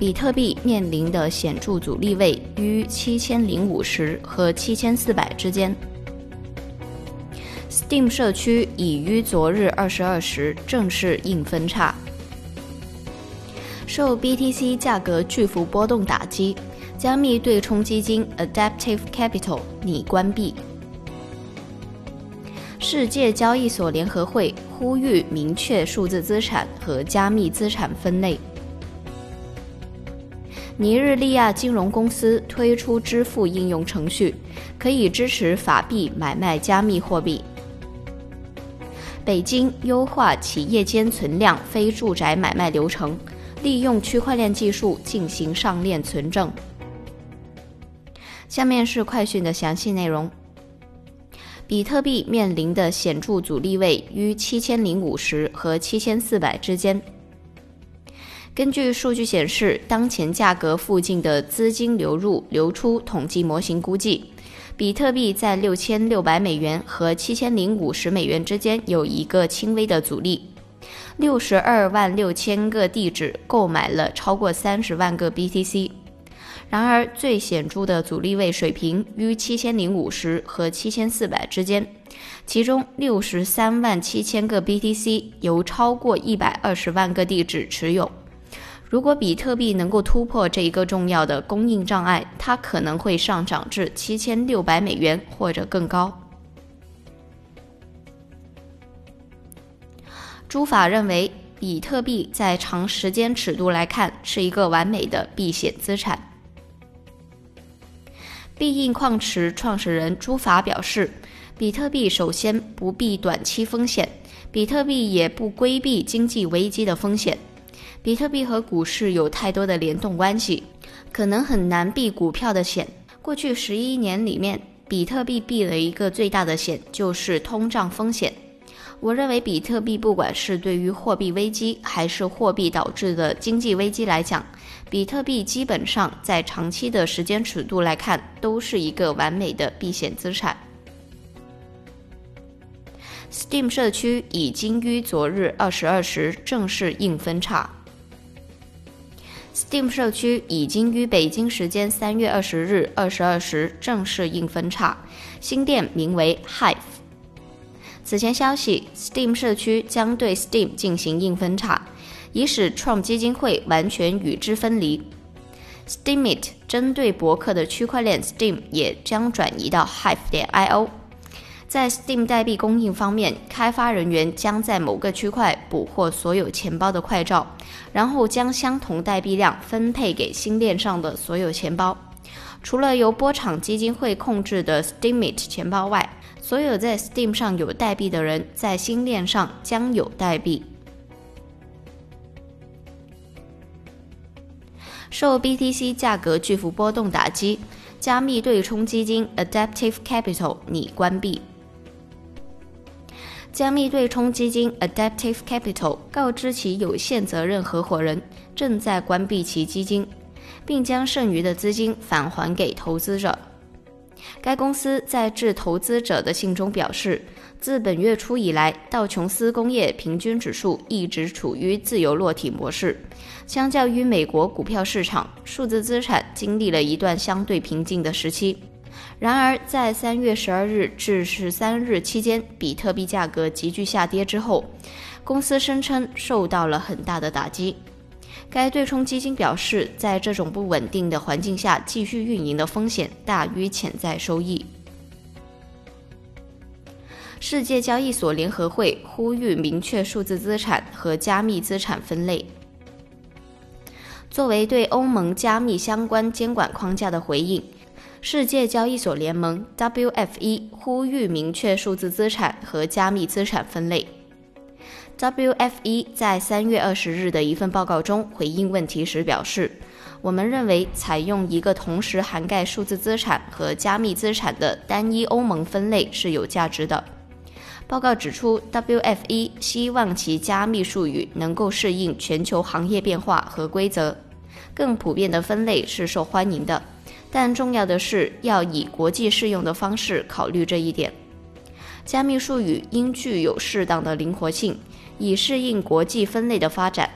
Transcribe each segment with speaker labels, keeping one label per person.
Speaker 1: 比特币面临的显著阻力位于七千零五十和七千四百之间。Steam 社区已于昨日二十二时正式硬分叉。受 BTC 价格巨幅波动打击，加密对冲基金 Adaptive Capital 拟关闭。世界交易所联合会呼吁明确数字资产和加密资产分类。尼日利亚金融公司推出支付应用程序，可以支持法币买卖加密货币。北京优化企业间存量非住宅买卖流程，利用区块链技术进行上链存证。下面是快讯的详细内容。比特币面临的显著阻力位于七千零五十和七千四百之间。根据数据显示，当前价格附近的资金流入流出统计模型估计。比特币在六千六百美元和七千零五十美元之间有一个轻微的阻力，六十二万六千个地址购买了超过三十万个 BTC。然而，最显著的阻力位水平于七千零五十和七千四百之间，其中六十三万七千个 BTC 由超过一百二十万个地址持有。如果比特币能够突破这一个重要的供应障碍，它可能会上涨至七千六百美元或者更高。诸法认为，比特币在长时间尺度来看是一个完美的避险资产。必应矿池创始人朱法表示，比特币首先不避短期风险，比特币也不规避经济危机的风险。比特币和股市有太多的联动关系，可能很难避股票的险。过去十一年里面，比特币避了一个最大的险，就是通胀风险。我认为，比特币不管是对于货币危机，还是货币导致的经济危机来讲，比特币基本上在长期的时间尺度来看，都是一个完美的避险资产。Steam 社区已经于昨日二十二时正式硬分叉。Steam 社区已经于北京时间三月二十日二十二时正式硬分叉，新店名为 Hive。此前消息，Steam 社区将对 Steam 进行硬分叉，以使 Trump 基金会完全与之分离。Steamit 针对博客的区块链 Steam 也将转移到 Hive 点 io。在 Steam 代币供应方面，开发人员将在某个区块捕获所有钱包的快照，然后将相同代币量分配给新链上的所有钱包。除了由波场基金会控制的 Steemit 钱包外，所有在 Steam 上有代币的人在新链上将有代币。受 BTC 价格巨幅波动打击，加密对冲基金 Adaptive Capital 拟关闭。加密对冲基金 Adaptive Capital 告知其有限责任合伙人正在关闭其基金，并将剩余的资金返还给投资者。该公司在致投资者的信中表示，自本月初以来，道琼斯工业平均指数一直处于自由落体模式。相较于美国股票市场，数字资产经历了一段相对平静的时期。然而，在三月十二日至十三日期间，比特币价格急剧下跌之后，公司声称受到了很大的打击。该对冲基金表示，在这种不稳定的环境下继续运营的风险大于潜在收益。世界交易所联合会呼吁明确数字资产和加密资产分类，作为对欧盟加密相关监管框架的回应。世界交易所联盟 （WFE） 呼吁明确数字资产和加密资产分类。WFE 在三月二十日的一份报告中回应问题时表示：“我们认为，采用一个同时涵盖数字资产和加密资产的单一欧盟分类是有价值的。报告指出，WFE 希望其加密术语能够适应全球行业变化和规则。更普遍的分类是受欢迎的，但重要的是要以国际适用的方式考虑这一点。加密术语应具有适当的灵活性，以适应国际分类的发展。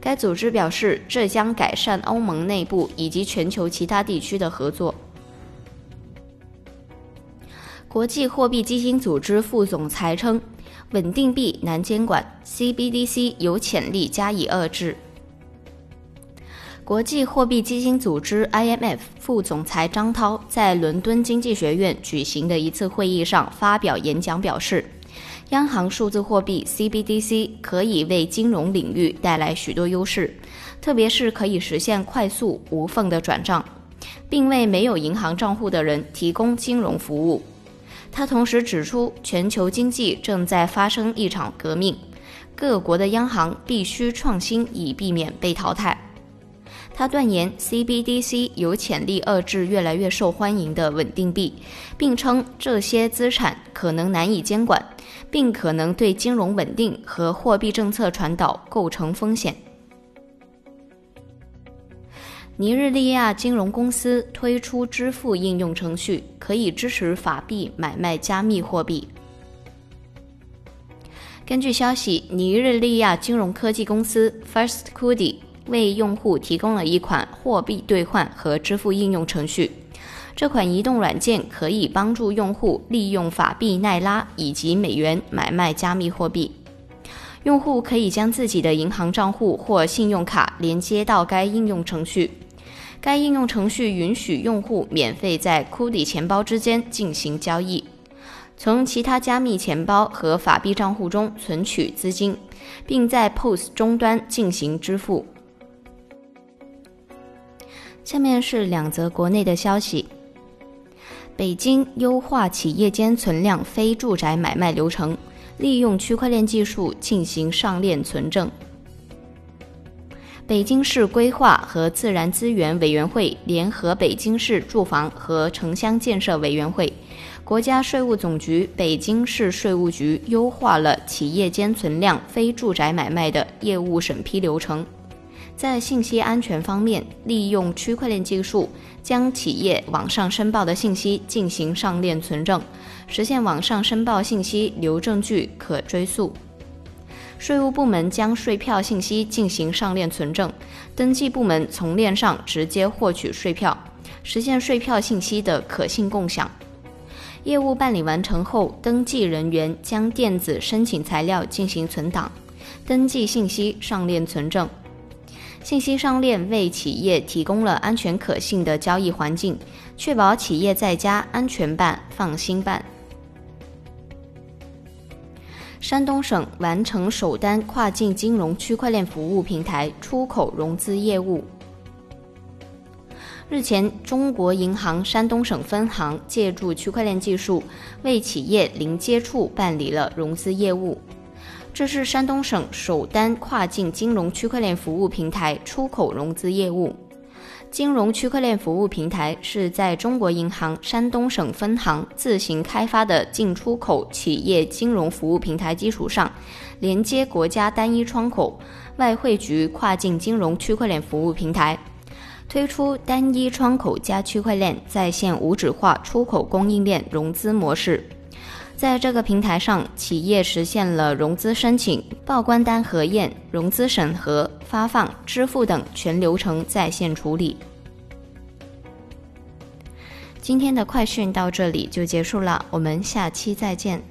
Speaker 1: 该组织表示，这将改善欧盟内部以及全球其他地区的合作。国际货币基金组织副总裁称，稳定币难监管，CBDC 有潜力加以遏制。国际货币基金组织 （IMF） 副总裁张涛在伦敦经济学院举行的一次会议上发表演讲表示。央行数字货币 CBDC 可以为金融领域带来许多优势，特别是可以实现快速无缝的转账，并为没有银行账户的人提供金融服务。他同时指出，全球经济正在发生一场革命，各国的央行必须创新以避免被淘汰。他断言 CBDC 有潜力遏制越来越受欢迎的稳定币，并称这些资产可能难以监管。并可能对金融稳定和货币政策传导构成风险。尼日利亚金融公司推出支付应用程序，可以支持法币买卖加密货币。根据消息，尼日利亚金融科技公司 First Kudi 为用户提供了一款货币兑换和支付应用程序。这款移动软件可以帮助用户利用法币奈拉以及美元买卖加密货币。用户可以将自己的银行账户或信用卡连接到该应用程序。该应用程序允许用户免费在 Kudi 钱包之间进行交易，从其他加密钱包和法币账户中存取资金，并在 POS 终端进行支付。下面是两则国内的消息。北京优化企业间存量非住宅买卖流程，利用区块链技术进行上链存证。北京市规划和自然资源委员会联合北京市住房和城乡建设委员会、国家税务总局、北京市税务局优化了企业间存量非住宅买卖的业务审批流程。在信息安全方面，利用区块链技术，将企业网上申报的信息进行上链存证，实现网上申报信息留证据可追溯。税务部门将税票信息进行上链存证，登记部门从链上直接获取税票，实现税票信息的可信共享。业务办理完成后，登记人员将电子申请材料进行存档，登记信息上链存证。信息商链为企业提供了安全可信的交易环境，确保企业在家安全办、放心办。山东省完成首单跨境金融区块链服务平台出口融资业务。日前，中国银行山东省分行借助区块链技术，为企业零接触办理了融资业务。这是山东省首单跨境金融区块链服务平台出口融资业务。金融区块链服务平台是在中国银行山东省分行自行开发的进出口企业金融服务平台基础上，连接国家单一窗口、外汇局跨境金融区块链服务平台，推出单一窗口加区块链在线无纸化出口供应链融资模式。在这个平台上，企业实现了融资申请、报关单核验、融资审核、发放、支付等全流程在线处理。今天的快讯到这里就结束了，我们下期再见。